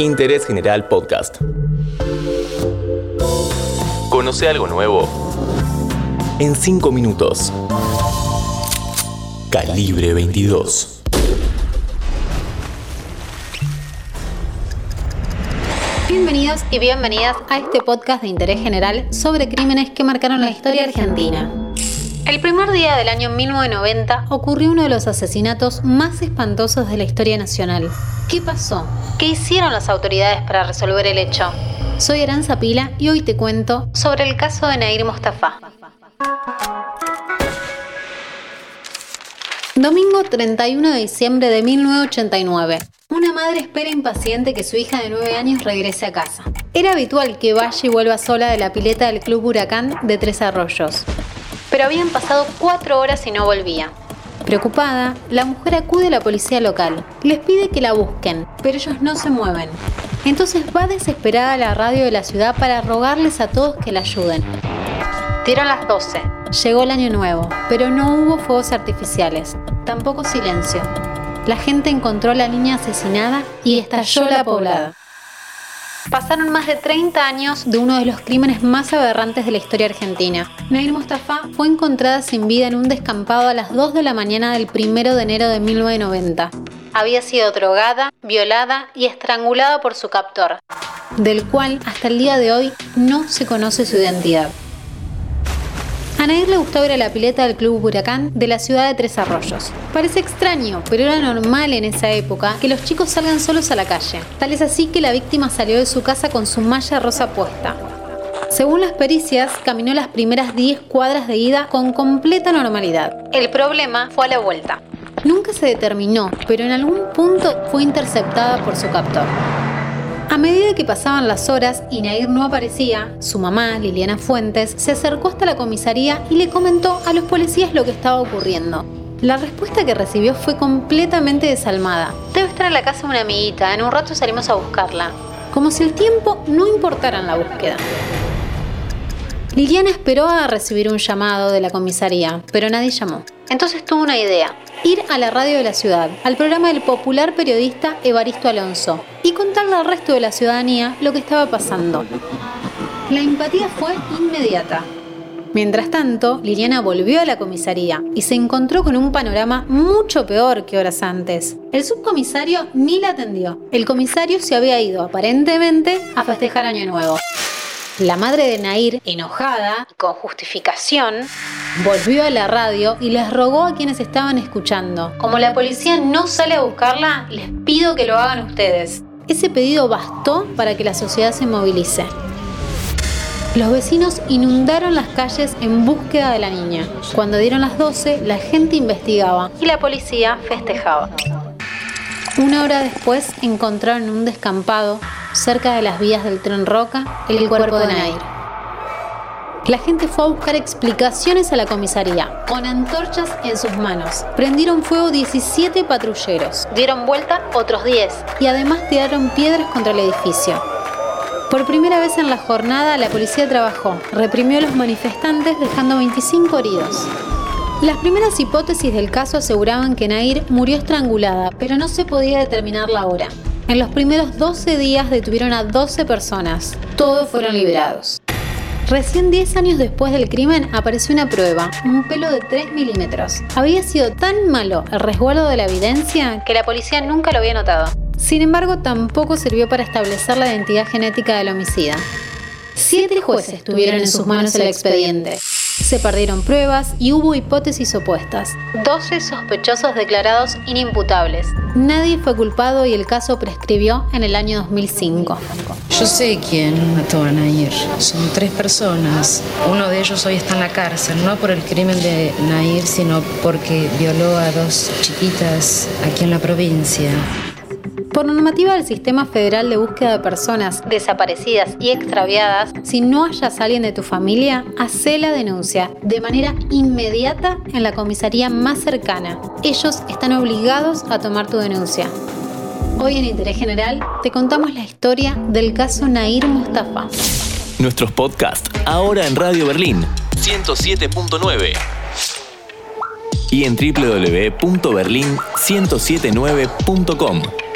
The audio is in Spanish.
Interés General Podcast. Conoce algo nuevo en 5 minutos. Calibre 22. Bienvenidos y bienvenidas a este podcast de interés general sobre crímenes que marcaron la historia argentina. El primer día del año 1990 ocurrió uno de los asesinatos más espantosos de la historia nacional. ¿Qué pasó? ¿Qué hicieron las autoridades para resolver el hecho? Soy Aranza Pila y hoy te cuento sobre el caso de Nair Mostafa. Domingo 31 de diciembre de 1989. Una madre espera impaciente que su hija de 9 años regrese a casa. Era habitual que vaya y vuelva sola de la pileta del Club Huracán de Tres Arroyos. Pero habían pasado cuatro horas y no volvía. Preocupada, la mujer acude a la policía local. Les pide que la busquen, pero ellos no se mueven. Entonces va desesperada a la radio de la ciudad para rogarles a todos que la ayuden. Dieron las 12. Llegó el año nuevo, pero no hubo fuegos artificiales, tampoco silencio. La gente encontró a la niña asesinada y estalló la poblada. Pasaron más de 30 años de uno de los crímenes más aberrantes de la historia argentina. Nair Mustafa fue encontrada sin vida en un descampado a las 2 de la mañana del 1 de enero de 1990. Había sido drogada, violada y estrangulada por su captor, del cual hasta el día de hoy no se conoce su identidad. A le gustaba ir a la pileta del Club Huracán de la ciudad de Tres Arroyos. Parece extraño, pero era normal en esa época que los chicos salgan solos a la calle. Tal es así que la víctima salió de su casa con su malla rosa puesta. Según las pericias, caminó las primeras 10 cuadras de ida con completa normalidad. El problema fue a la vuelta. Nunca se determinó, pero en algún punto fue interceptada por su captor. A medida que pasaban las horas y Nair no aparecía, su mamá, Liliana Fuentes, se acercó hasta la comisaría y le comentó a los policías lo que estaba ocurriendo. La respuesta que recibió fue completamente desalmada. Debe estar en la casa de una amiguita, en un rato salimos a buscarla. Como si el tiempo no importara en la búsqueda. Liliana esperó a recibir un llamado de la comisaría, pero nadie llamó. Entonces tuvo una idea, ir a la radio de la ciudad, al programa del popular periodista Evaristo Alonso, y contarle al resto de la ciudadanía lo que estaba pasando. La empatía fue inmediata. Mientras tanto, Liliana volvió a la comisaría y se encontró con un panorama mucho peor que horas antes. El subcomisario ni la atendió. El comisario se había ido, aparentemente, a festejar Año Nuevo. La madre de Nair, enojada, con justificación, volvió a la radio y les rogó a quienes estaban escuchando. Como la policía no sale a buscarla, les pido que lo hagan ustedes. Ese pedido bastó para que la sociedad se movilice. Los vecinos inundaron las calles en búsqueda de la niña. Cuando dieron las 12, la gente investigaba y la policía festejaba. Una hora después encontraron en un descampado, cerca de las vías del tren Roca, el cuerpo de Nair. La gente fue a buscar explicaciones a la comisaría, con antorchas en sus manos. Prendieron fuego 17 patrulleros, dieron vuelta otros 10 y además tiraron piedras contra el edificio. Por primera vez en la jornada, la policía trabajó, reprimió a los manifestantes dejando 25 heridos. Las primeras hipótesis del caso aseguraban que Nair murió estrangulada, pero no se podía determinar la hora. En los primeros 12 días detuvieron a 12 personas. Todos fueron liberados. Recién 10 años después del crimen apareció una prueba, un pelo de 3 milímetros. Había sido tan malo el resguardo de la evidencia que la policía nunca lo había notado. Sin embargo, tampoco sirvió para establecer la identidad genética del homicida. Siete jueces tuvieron en sus manos el expediente. Se perdieron pruebas y hubo hipótesis opuestas. 12 sospechosos declarados inimputables. Nadie fue culpado y el caso prescribió en el año 2005. Yo sé quién mató a Nair. Son tres personas. Uno de ellos hoy está en la cárcel, no por el crimen de Nair, sino porque violó a dos chiquitas aquí en la provincia. Por normativa del Sistema Federal de Búsqueda de Personas Desaparecidas y Extraviadas, si no hayas a alguien de tu familia, hacé la denuncia de manera inmediata en la comisaría más cercana. Ellos están obligados a tomar tu denuncia. Hoy en Interés General te contamos la historia del caso Nair Mustafa. Nuestros podcasts ahora en Radio Berlín 107.9 y en www.berlin1079.com.